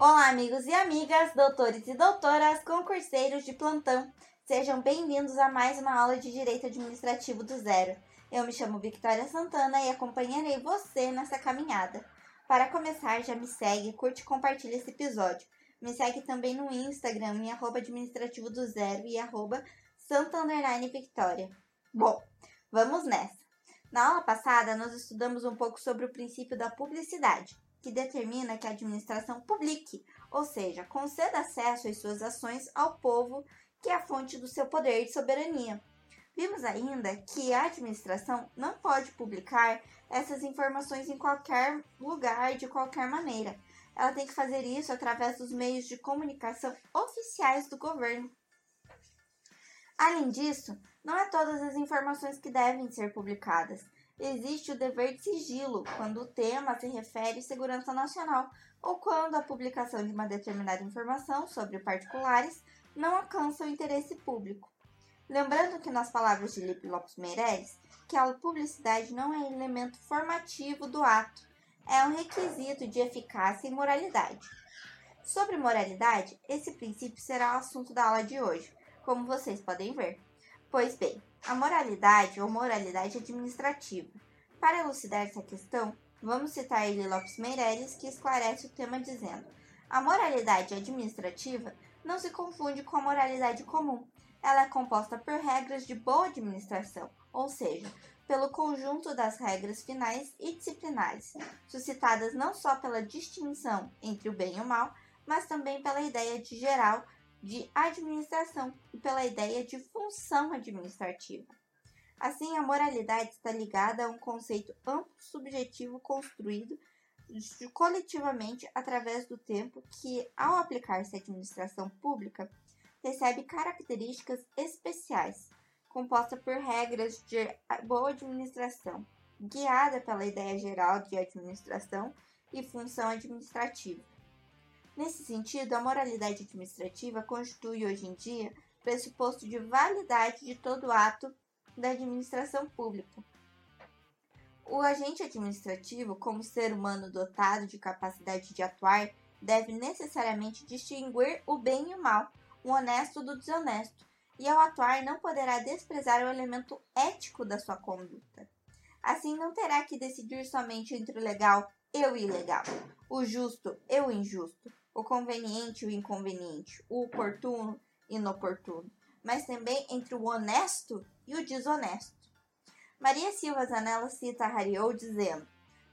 Olá, amigos e amigas, doutores e doutoras, concurseiros de plantão. Sejam bem-vindos a mais uma aula de Direito Administrativo do Zero. Eu me chamo Victoria Santana e acompanharei você nessa caminhada. Para começar, já me segue, curte e compartilha esse episódio. Me segue também no Instagram, em arroba administrativo do zero e arroba santa victoria. Bom, vamos nessa. Na aula passada, nós estudamos um pouco sobre o princípio da publicidade que determina que a administração publique, ou seja, conceda acesso às suas ações ao povo, que é a fonte do seu poder de soberania. Vimos ainda que a administração não pode publicar essas informações em qualquer lugar, de qualquer maneira. Ela tem que fazer isso através dos meios de comunicação oficiais do governo. Além disso, não é todas as informações que devem ser publicadas existe o dever de sigilo quando o tema se refere à segurança nacional ou quando a publicação de uma determinada informação sobre particulares não alcança o interesse público. Lembrando que nas palavras de Lipe Lopes Meireles, que a publicidade não é elemento formativo do ato, é um requisito de eficácia e moralidade. Sobre moralidade, esse princípio será o assunto da aula de hoje, como vocês podem ver. Pois bem, a moralidade ou moralidade administrativa. Para elucidar essa questão, vamos citar Eli Lopes Meireles, que esclarece o tema dizendo: a moralidade administrativa não se confunde com a moralidade comum. Ela é composta por regras de boa administração, ou seja, pelo conjunto das regras finais e disciplinares, suscitadas não só pela distinção entre o bem e o mal, mas também pela ideia de geral de administração e pela ideia de função administrativa. Assim, a moralidade está ligada a um conceito amplo subjetivo construído coletivamente através do tempo que, ao aplicar-se à administração pública, recebe características especiais, composta por regras de boa administração, guiada pela ideia geral de administração e função administrativa. Nesse sentido, a moralidade administrativa constitui hoje em dia pressuposto de validade de todo ato da administração pública. O agente administrativo, como ser humano dotado de capacidade de atuar, deve necessariamente distinguir o bem e o mal, o honesto do desonesto, e ao atuar não poderá desprezar o elemento ético da sua conduta. Assim, não terá que decidir somente entre o legal e o ilegal, o justo e o injusto, o conveniente e o inconveniente, o oportuno e inoportuno, mas também entre o honesto e o desonesto. Maria Silva Zanella cita Hariou dizendo: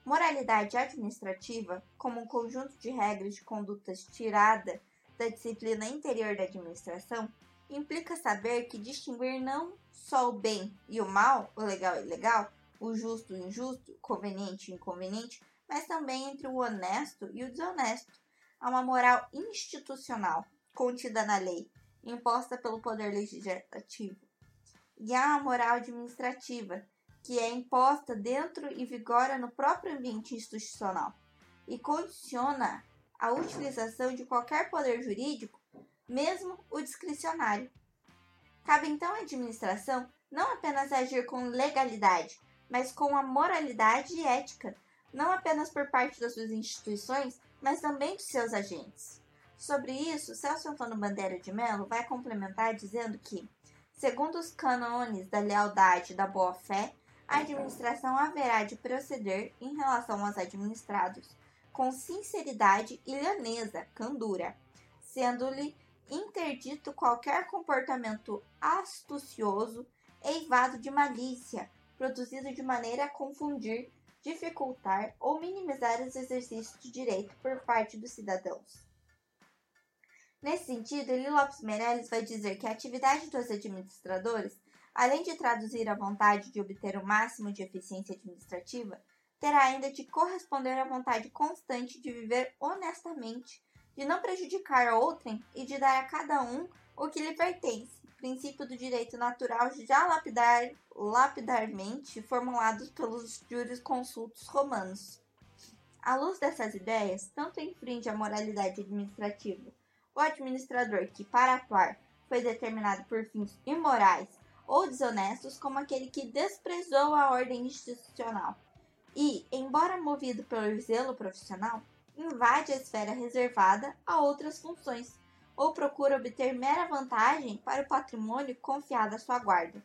Moralidade administrativa, como um conjunto de regras de condutas tirada da disciplina interior da administração, implica saber que distinguir não só o bem e o mal, o legal e ilegal, o justo e o injusto, o conveniente e o inconveniente, mas também entre o honesto e o desonesto, a uma moral institucional contida na lei, imposta pelo Poder Legislativo, e há a moral administrativa, que é imposta dentro e vigora no próprio ambiente institucional e condiciona a utilização de qualquer poder jurídico, mesmo o discricionário. Cabe então à administração não apenas agir com legalidade, mas com a moralidade e ética, não apenas por parte das suas instituições, mas também de seus agentes. Sobre isso, Celso Antônio Bandeira de Mello vai complementar dizendo que, segundo os cânones da lealdade e da boa-fé, a administração haverá de proceder em relação aos administrados com sinceridade e lhaneza, candura, sendo-lhe interdito qualquer comportamento astucioso, eivado de malícia, produzido de maneira a confundir dificultar ou minimizar os exercícios de direito por parte dos cidadãos. Nesse sentido, Eli Lopes Meirelles vai dizer que a atividade dos administradores, além de traduzir a vontade de obter o máximo de eficiência administrativa, terá ainda de corresponder à vontade constante de viver honestamente, de não prejudicar outrem e de dar a cada um o que lhe pertence, princípio do direito natural já lapidar, lapidarmente formulados pelos jurisconsultos romanos. À luz dessas ideias, tanto infringe a moralidade administrativa o administrador que, para atuar, foi determinado por fins imorais ou desonestos, como aquele que desprezou a ordem institucional e, embora movido pelo zelo profissional, invade a esfera reservada a outras funções ou procura obter mera vantagem para o patrimônio confiado à sua guarda.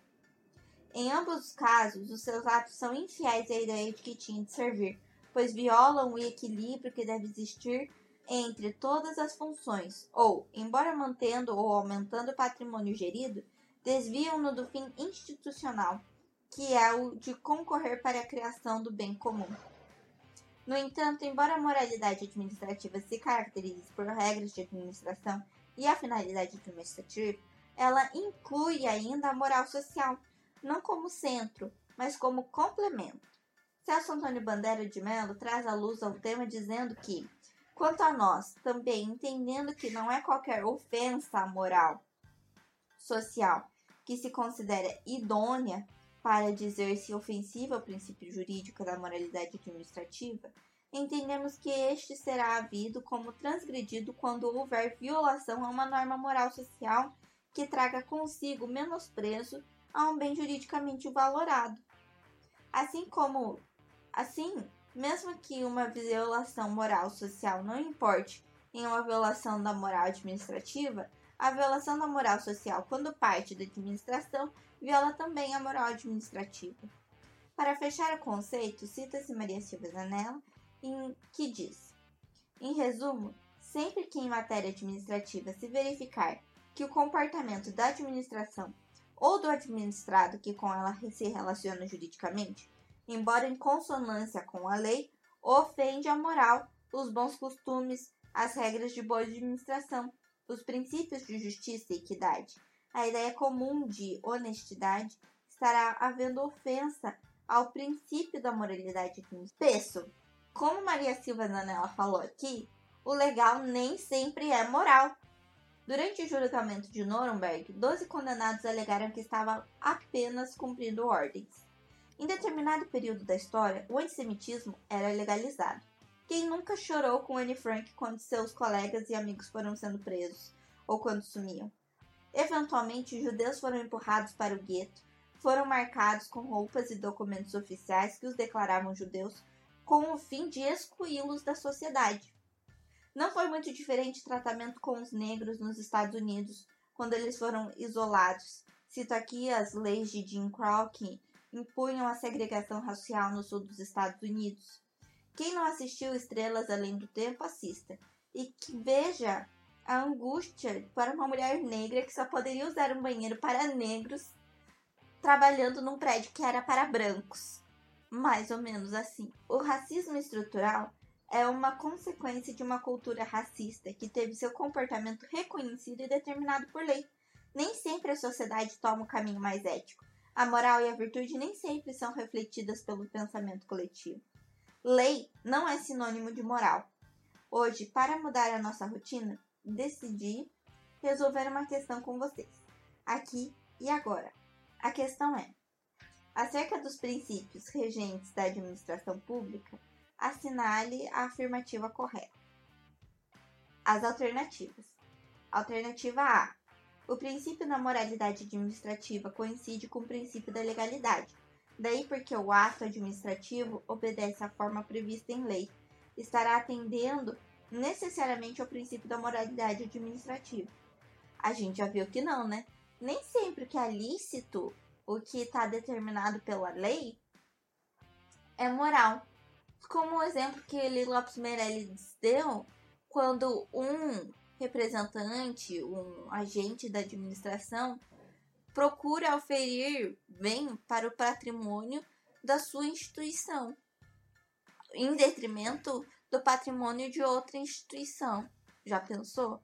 Em ambos os casos, os seus atos são infiéis à ideia de que tinha de servir, pois violam o equilíbrio que deve existir entre todas as funções, ou, embora mantendo ou aumentando o patrimônio gerido, desviam-no do fim institucional, que é o de concorrer para a criação do bem comum. No entanto, embora a moralidade administrativa se caracterize por regras de administração e a finalidade administrativa, ela inclui ainda a moral social, não como centro, mas como complemento. Celso Antônio Bandeira de Mello traz à luz ao tema dizendo que, quanto a nós, também entendendo que não é qualquer ofensa à moral social que se considera idônea para dizer-se ofensiva ao princípio jurídico da moralidade administrativa, entendemos que este será havido como transgredido quando houver violação a uma norma moral social que traga consigo menosprezo a um bem juridicamente valorado. Assim como, assim, mesmo que uma violação moral social não importe em uma violação da moral administrativa, a violação da moral social, quando parte da administração, viola também a moral administrativa. Para fechar o conceito, cita-se Maria Silva Zanella em que diz: Em resumo, sempre que em matéria administrativa se verificar que o comportamento da administração ou do administrado que com ela se relaciona juridicamente, embora em consonância com a lei, ofende a moral, os bons costumes, as regras de boa administração, os princípios de justiça e equidade, a ideia comum de honestidade, estará havendo ofensa ao princípio da moralidade administrativa. Como Maria Silva Zanella falou aqui, o legal nem sempre é moral. Durante o julgamento de Nuremberg, 12 condenados alegaram que estavam apenas cumprindo ordens. Em determinado período da história, o antissemitismo era legalizado. Quem nunca chorou com Anne Frank quando seus colegas e amigos foram sendo presos ou quando sumiam? Eventualmente, judeus foram empurrados para o gueto, foram marcados com roupas e documentos oficiais que os declaravam judeus com o fim de excluí-los da sociedade. Não foi muito diferente o tratamento com os negros nos Estados Unidos, quando eles foram isolados. Cito aqui as leis de Jim Crow que impunham a segregação racial no sul dos Estados Unidos. Quem não assistiu Estrelas Além do Tempo, assista. E que veja a angústia para uma mulher negra que só poderia usar um banheiro para negros trabalhando num prédio que era para brancos mais ou menos assim. O racismo estrutural é uma consequência de uma cultura racista que teve seu comportamento reconhecido e determinado por lei. Nem sempre a sociedade toma o caminho mais ético. A moral e a virtude nem sempre são refletidas pelo pensamento coletivo. Lei não é sinônimo de moral. Hoje, para mudar a nossa rotina, decidi resolver uma questão com vocês, aqui e agora. A questão é: Acerca dos princípios regentes da administração pública, assinale a afirmativa correta. As alternativas. Alternativa A. O princípio da moralidade administrativa coincide com o princípio da legalidade. Daí porque o ato administrativo obedece à forma prevista em lei, estará atendendo necessariamente ao princípio da moralidade administrativa. A gente já viu que não, né? Nem sempre que é lícito o que está determinado pela lei é moral. Como o exemplo que Eli Lopes Meirelles deu, quando um representante, um agente da administração, procura oferir bem para o patrimônio da sua instituição, em detrimento do patrimônio de outra instituição. Já pensou?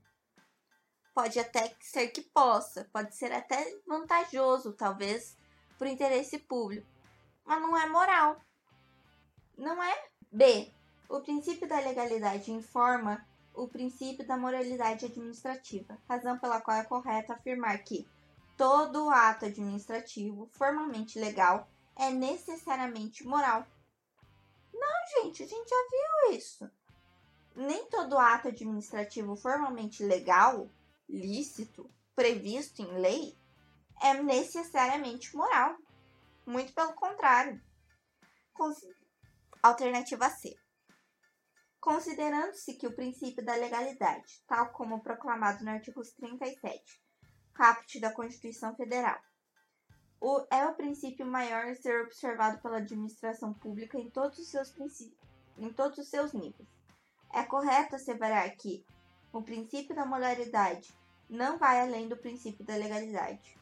Pode até ser que possa, pode ser até vantajoso, talvez, por interesse público, mas não é moral. Não é? B. O princípio da legalidade informa o princípio da moralidade administrativa, razão pela qual é correto afirmar que todo ato administrativo formalmente legal é necessariamente moral. Não, gente, a gente já viu isso. Nem todo ato administrativo formalmente legal lícito previsto em lei é necessariamente moral. Muito pelo contrário. Alternativa C. Considerando-se que o princípio da legalidade, tal como proclamado no artigo 37, caput da Constituição Federal, o, é o princípio maior a ser observado pela administração pública em todos os seus, em todos os seus níveis. É correto asseverar que o princípio da moralidade não vai além do princípio da legalidade.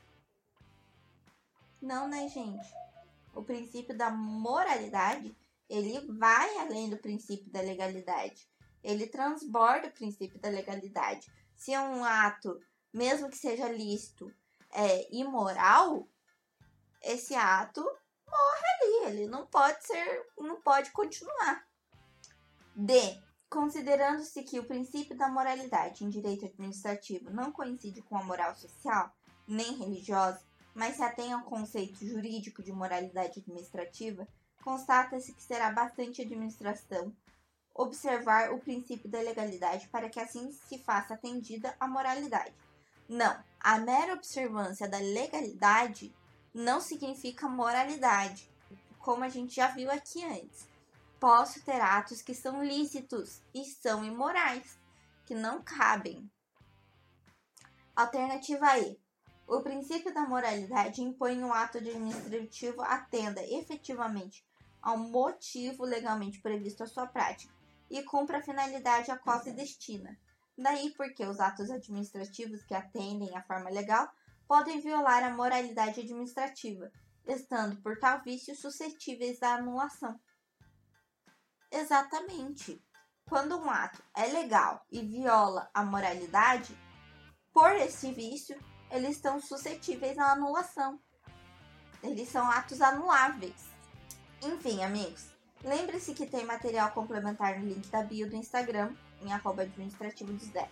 Não, né, gente? O princípio da moralidade, ele vai além do princípio da legalidade. Ele transborda o princípio da legalidade. Se é um ato, mesmo que seja lícito, é imoral, esse ato morre ali, ele não pode ser, não pode continuar. D. Considerando-se que o princípio da moralidade em direito administrativo não coincide com a moral social, nem religiosa, mas se atém ao conceito jurídico de moralidade administrativa, constata-se que será bastante administração observar o princípio da legalidade para que assim se faça atendida a moralidade. Não, a mera observância da legalidade não significa moralidade, como a gente já viu aqui antes. Posso ter atos que são lícitos e são imorais, que não cabem. Alternativa E. O princípio da moralidade impõe um ato administrativo atenda efetivamente ao motivo legalmente previsto à sua prática e cumpra a finalidade a qual se destina. Daí porque os atos administrativos que atendem à forma legal podem violar a moralidade administrativa, estando por tal vício suscetíveis à anulação. Exatamente. Quando um ato é legal e viola a moralidade, por esse vício, eles estão suscetíveis à anulação. Eles são atos anuláveis. Enfim, amigos, lembre-se que tem material complementar no link da bio do Instagram, em arroba administrativo dos 10.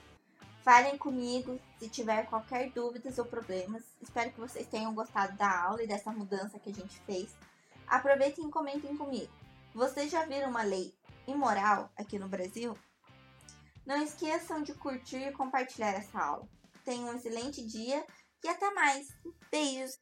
Falem comigo se tiver qualquer dúvidas ou problemas. Espero que vocês tenham gostado da aula e dessa mudança que a gente fez. Aproveitem e comentem comigo. Vocês já viram uma lei imoral aqui no Brasil? Não esqueçam de curtir e compartilhar essa aula. Tenham um excelente dia e até mais. Beijos!